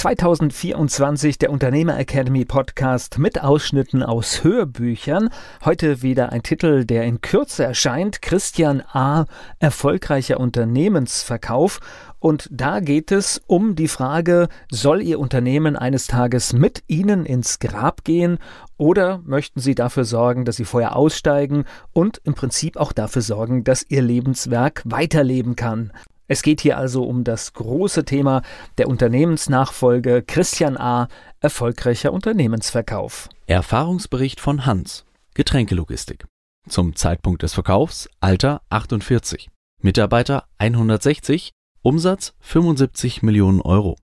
2024 der Unternehmer Academy Podcast mit Ausschnitten aus Hörbüchern. Heute wieder ein Titel, der in Kürze erscheint. Christian A. Erfolgreicher Unternehmensverkauf. Und da geht es um die Frage, soll Ihr Unternehmen eines Tages mit Ihnen ins Grab gehen oder möchten Sie dafür sorgen, dass Sie vorher aussteigen und im Prinzip auch dafür sorgen, dass Ihr Lebenswerk weiterleben kann? Es geht hier also um das große Thema der Unternehmensnachfolge Christian A. Erfolgreicher Unternehmensverkauf. Erfahrungsbericht von Hans. Getränkelogistik. Zum Zeitpunkt des Verkaufs Alter 48. Mitarbeiter 160. Umsatz 75 Millionen Euro.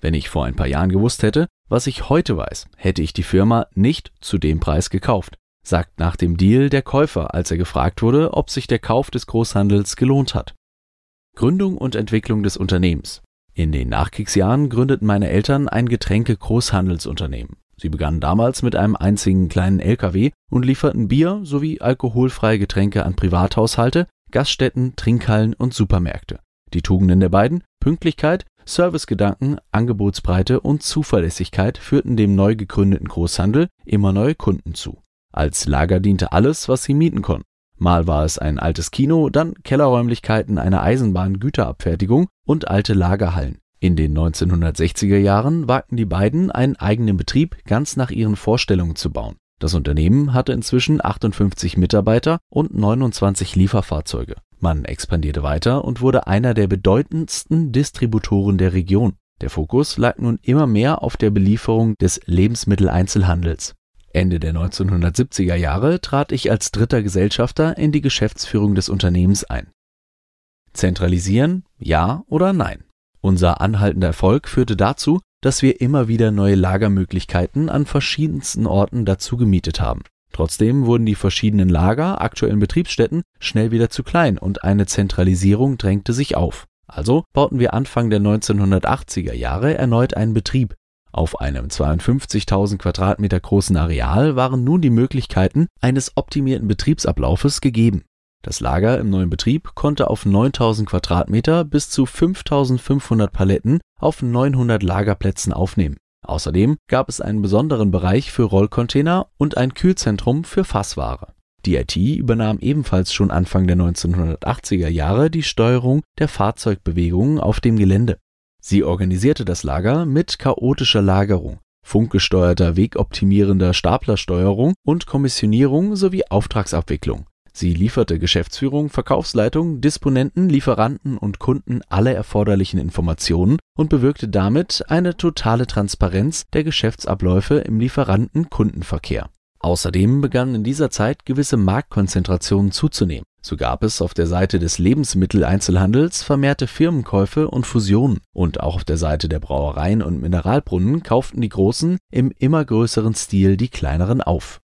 Wenn ich vor ein paar Jahren gewusst hätte, was ich heute weiß, hätte ich die Firma nicht zu dem Preis gekauft, sagt nach dem Deal der Käufer, als er gefragt wurde, ob sich der Kauf des Großhandels gelohnt hat. Gründung und Entwicklung des Unternehmens. In den Nachkriegsjahren gründeten meine Eltern ein Getränke-Großhandelsunternehmen. Sie begannen damals mit einem einzigen kleinen LKW und lieferten Bier sowie alkoholfreie Getränke an Privathaushalte, Gaststätten, Trinkhallen und Supermärkte. Die Tugenden der beiden, Pünktlichkeit, Servicegedanken, Angebotsbreite und Zuverlässigkeit führten dem neu gegründeten Großhandel immer neue Kunden zu. Als Lager diente alles, was sie mieten konnten. Mal war es ein altes Kino, dann Kellerräumlichkeiten einer Eisenbahn-Güterabfertigung und alte Lagerhallen. In den 1960er Jahren wagten die beiden, einen eigenen Betrieb ganz nach ihren Vorstellungen zu bauen. Das Unternehmen hatte inzwischen 58 Mitarbeiter und 29 Lieferfahrzeuge. Man expandierte weiter und wurde einer der bedeutendsten Distributoren der Region. Der Fokus lag nun immer mehr auf der Belieferung des Lebensmitteleinzelhandels. Ende der 1970er Jahre trat ich als dritter Gesellschafter in die Geschäftsführung des Unternehmens ein. Zentralisieren, ja oder nein? Unser anhaltender Erfolg führte dazu, dass wir immer wieder neue Lagermöglichkeiten an verschiedensten Orten dazu gemietet haben. Trotzdem wurden die verschiedenen Lager, aktuellen Betriebsstätten, schnell wieder zu klein und eine Zentralisierung drängte sich auf. Also bauten wir Anfang der 1980er Jahre erneut einen Betrieb, auf einem 52.000 Quadratmeter großen Areal waren nun die Möglichkeiten eines optimierten Betriebsablaufes gegeben. Das Lager im neuen Betrieb konnte auf 9.000 Quadratmeter bis zu 5.500 Paletten auf 900 Lagerplätzen aufnehmen. Außerdem gab es einen besonderen Bereich für Rollcontainer und ein Kühlzentrum für Fassware. Die IT übernahm ebenfalls schon Anfang der 1980er Jahre die Steuerung der Fahrzeugbewegungen auf dem Gelände. Sie organisierte das Lager mit chaotischer Lagerung, funkgesteuerter wegoptimierender Staplersteuerung und Kommissionierung sowie Auftragsabwicklung. Sie lieferte Geschäftsführung, Verkaufsleitung, Disponenten, Lieferanten und Kunden alle erforderlichen Informationen und bewirkte damit eine totale Transparenz der Geschäftsabläufe im Lieferanten-Kundenverkehr. Außerdem begannen in dieser Zeit gewisse Marktkonzentrationen zuzunehmen so gab es auf der Seite des Lebensmitteleinzelhandels vermehrte Firmenkäufe und Fusionen, und auch auf der Seite der Brauereien und Mineralbrunnen kauften die Großen im immer größeren Stil die kleineren auf.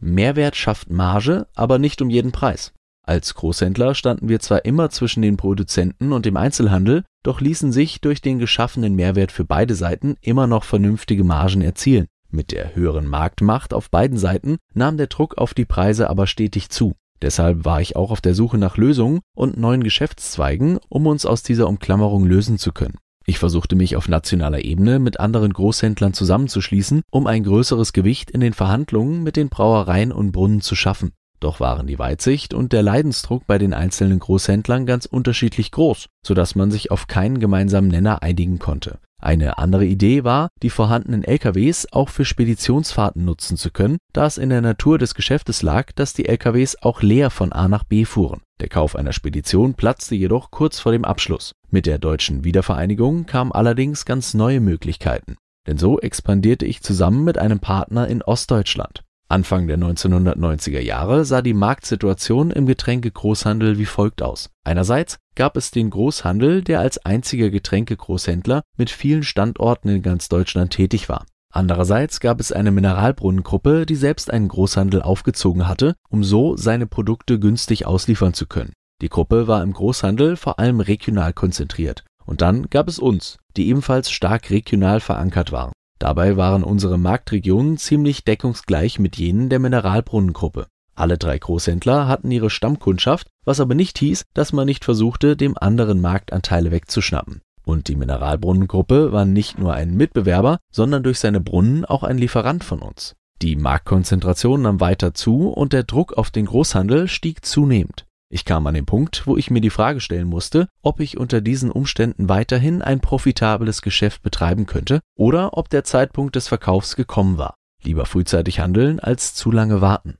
Mehrwert schafft Marge, aber nicht um jeden Preis. Als Großhändler standen wir zwar immer zwischen den Produzenten und dem Einzelhandel, doch ließen sich durch den geschaffenen Mehrwert für beide Seiten immer noch vernünftige Margen erzielen. Mit der höheren Marktmacht auf beiden Seiten nahm der Druck auf die Preise aber stetig zu. Deshalb war ich auch auf der Suche nach Lösungen und neuen Geschäftszweigen, um uns aus dieser Umklammerung lösen zu können. Ich versuchte mich auf nationaler Ebene mit anderen Großhändlern zusammenzuschließen, um ein größeres Gewicht in den Verhandlungen mit den Brauereien und Brunnen zu schaffen. Doch waren die Weitsicht und der Leidensdruck bei den einzelnen Großhändlern ganz unterschiedlich groß, so dass man sich auf keinen gemeinsamen Nenner einigen konnte. Eine andere Idee war, die vorhandenen LKWs auch für Speditionsfahrten nutzen zu können, da es in der Natur des Geschäftes lag, dass die LKWs auch leer von A nach B fuhren. Der Kauf einer Spedition platzte jedoch kurz vor dem Abschluss. Mit der deutschen Wiedervereinigung kamen allerdings ganz neue Möglichkeiten. Denn so expandierte ich zusammen mit einem Partner in Ostdeutschland. Anfang der 1990er Jahre sah die Marktsituation im Getränkegroßhandel wie folgt aus. Einerseits gab es den Großhandel, der als einziger Getränkegroßhändler mit vielen Standorten in ganz Deutschland tätig war. Andererseits gab es eine Mineralbrunnengruppe, die selbst einen Großhandel aufgezogen hatte, um so seine Produkte günstig ausliefern zu können. Die Gruppe war im Großhandel vor allem regional konzentriert. Und dann gab es uns, die ebenfalls stark regional verankert waren. Dabei waren unsere Marktregionen ziemlich deckungsgleich mit jenen der Mineralbrunnengruppe. Alle drei Großhändler hatten ihre Stammkundschaft, was aber nicht hieß, dass man nicht versuchte, dem anderen Marktanteile wegzuschnappen. Und die Mineralbrunnengruppe war nicht nur ein Mitbewerber, sondern durch seine Brunnen auch ein Lieferant von uns. Die Marktkonzentration nahm weiter zu und der Druck auf den Großhandel stieg zunehmend. Ich kam an den Punkt, wo ich mir die Frage stellen musste, ob ich unter diesen Umständen weiterhin ein profitables Geschäft betreiben könnte oder ob der Zeitpunkt des Verkaufs gekommen war. Lieber frühzeitig handeln als zu lange warten.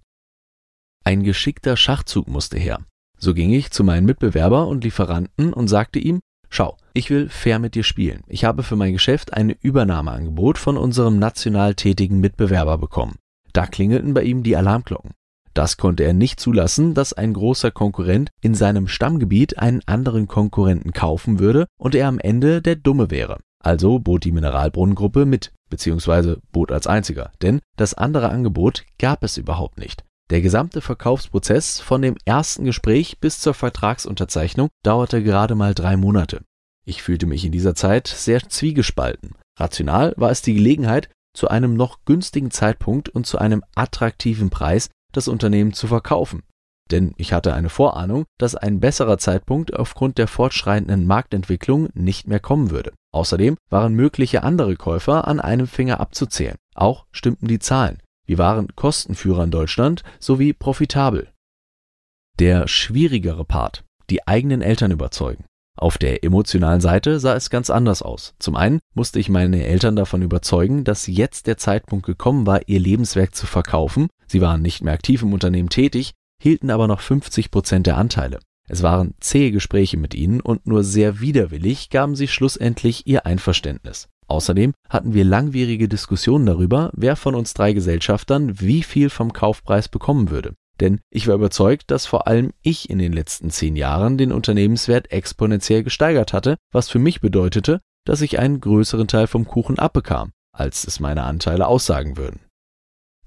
Ein geschickter Schachzug musste her. So ging ich zu meinem Mitbewerber und Lieferanten und sagte ihm, Schau, ich will fair mit dir spielen. Ich habe für mein Geschäft ein Übernahmeangebot von unserem national tätigen Mitbewerber bekommen. Da klingelten bei ihm die Alarmglocken. Das konnte er nicht zulassen, dass ein großer Konkurrent in seinem Stammgebiet einen anderen Konkurrenten kaufen würde und er am Ende der Dumme wäre. Also bot die Mineralbrunnengruppe mit, beziehungsweise bot als einziger, denn das andere Angebot gab es überhaupt nicht. Der gesamte Verkaufsprozess von dem ersten Gespräch bis zur Vertragsunterzeichnung dauerte gerade mal drei Monate. Ich fühlte mich in dieser Zeit sehr zwiegespalten. Rational war es die Gelegenheit, zu einem noch günstigen Zeitpunkt und zu einem attraktiven Preis das Unternehmen zu verkaufen. Denn ich hatte eine Vorahnung, dass ein besserer Zeitpunkt aufgrund der fortschreitenden Marktentwicklung nicht mehr kommen würde. Außerdem waren mögliche andere Käufer an einem Finger abzuzählen. Auch stimmten die Zahlen. Wir waren Kostenführer in Deutschland sowie profitabel. Der schwierigere Part, die eigenen Eltern überzeugen. Auf der emotionalen Seite sah es ganz anders aus. Zum einen musste ich meine Eltern davon überzeugen, dass jetzt der Zeitpunkt gekommen war, ihr Lebenswerk zu verkaufen. Sie waren nicht mehr aktiv im Unternehmen tätig, hielten aber noch 50 Prozent der Anteile. Es waren zähe Gespräche mit ihnen und nur sehr widerwillig gaben sie schlussendlich ihr Einverständnis. Außerdem hatten wir langwierige Diskussionen darüber, wer von uns drei Gesellschaftern wie viel vom Kaufpreis bekommen würde. Denn ich war überzeugt, dass vor allem ich in den letzten zehn Jahren den Unternehmenswert exponentiell gesteigert hatte, was für mich bedeutete, dass ich einen größeren Teil vom Kuchen abbekam, als es meine Anteile aussagen würden.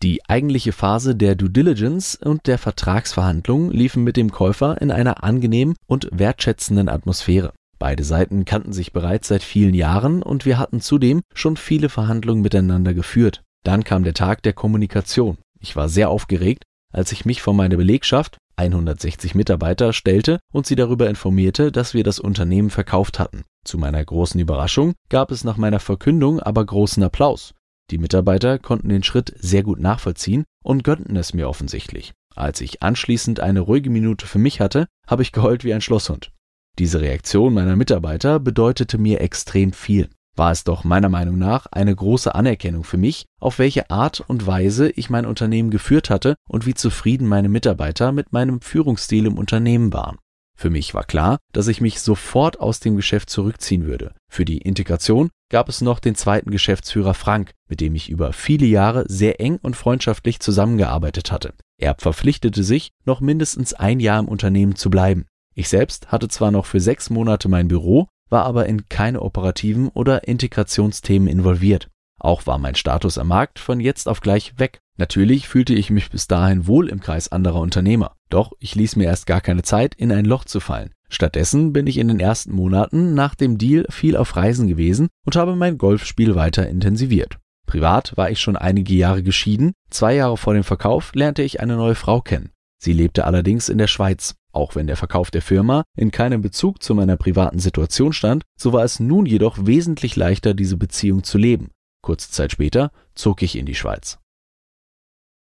Die eigentliche Phase der Due Diligence und der Vertragsverhandlungen liefen mit dem Käufer in einer angenehmen und wertschätzenden Atmosphäre. Beide Seiten kannten sich bereits seit vielen Jahren und wir hatten zudem schon viele Verhandlungen miteinander geführt. Dann kam der Tag der Kommunikation. Ich war sehr aufgeregt als ich mich vor meine Belegschaft, 160 Mitarbeiter, stellte und sie darüber informierte, dass wir das Unternehmen verkauft hatten. Zu meiner großen Überraschung gab es nach meiner Verkündung aber großen Applaus. Die Mitarbeiter konnten den Schritt sehr gut nachvollziehen und gönnten es mir offensichtlich. Als ich anschließend eine ruhige Minute für mich hatte, habe ich geheult wie ein Schlosshund. Diese Reaktion meiner Mitarbeiter bedeutete mir extrem viel war es doch meiner Meinung nach eine große Anerkennung für mich, auf welche Art und Weise ich mein Unternehmen geführt hatte und wie zufrieden meine Mitarbeiter mit meinem Führungsstil im Unternehmen waren. Für mich war klar, dass ich mich sofort aus dem Geschäft zurückziehen würde. Für die Integration gab es noch den zweiten Geschäftsführer Frank, mit dem ich über viele Jahre sehr eng und freundschaftlich zusammengearbeitet hatte. Er verpflichtete sich, noch mindestens ein Jahr im Unternehmen zu bleiben. Ich selbst hatte zwar noch für sechs Monate mein Büro, war aber in keine operativen oder Integrationsthemen involviert. Auch war mein Status am Markt von jetzt auf gleich weg. Natürlich fühlte ich mich bis dahin wohl im Kreis anderer Unternehmer. Doch ich ließ mir erst gar keine Zeit, in ein Loch zu fallen. Stattdessen bin ich in den ersten Monaten nach dem Deal viel auf Reisen gewesen und habe mein Golfspiel weiter intensiviert. Privat war ich schon einige Jahre geschieden. Zwei Jahre vor dem Verkauf lernte ich eine neue Frau kennen. Sie lebte allerdings in der Schweiz. Auch wenn der Verkauf der Firma in keinem Bezug zu meiner privaten Situation stand, so war es nun jedoch wesentlich leichter, diese Beziehung zu leben. Kurze Zeit später zog ich in die Schweiz.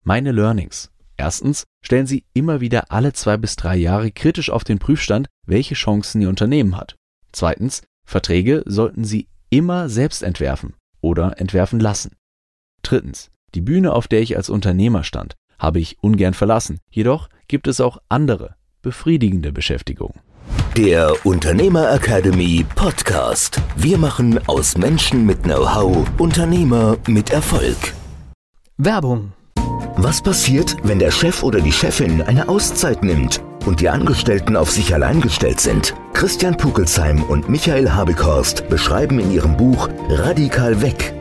Meine Learnings. Erstens stellen Sie immer wieder alle zwei bis drei Jahre kritisch auf den Prüfstand, welche Chancen Ihr Unternehmen hat. Zweitens, Verträge sollten Sie immer selbst entwerfen oder entwerfen lassen. Drittens, die Bühne, auf der ich als Unternehmer stand, habe ich ungern verlassen. Jedoch gibt es auch andere, befriedigende Beschäftigung. Der Unternehmer Academy Podcast. Wir machen aus Menschen mit Know-how Unternehmer mit Erfolg. Werbung Was passiert, wenn der Chef oder die Chefin eine Auszeit nimmt und die Angestellten auf sich allein gestellt sind? Christian Pukelsheim und Michael Habekorst beschreiben in ihrem Buch Radikal weg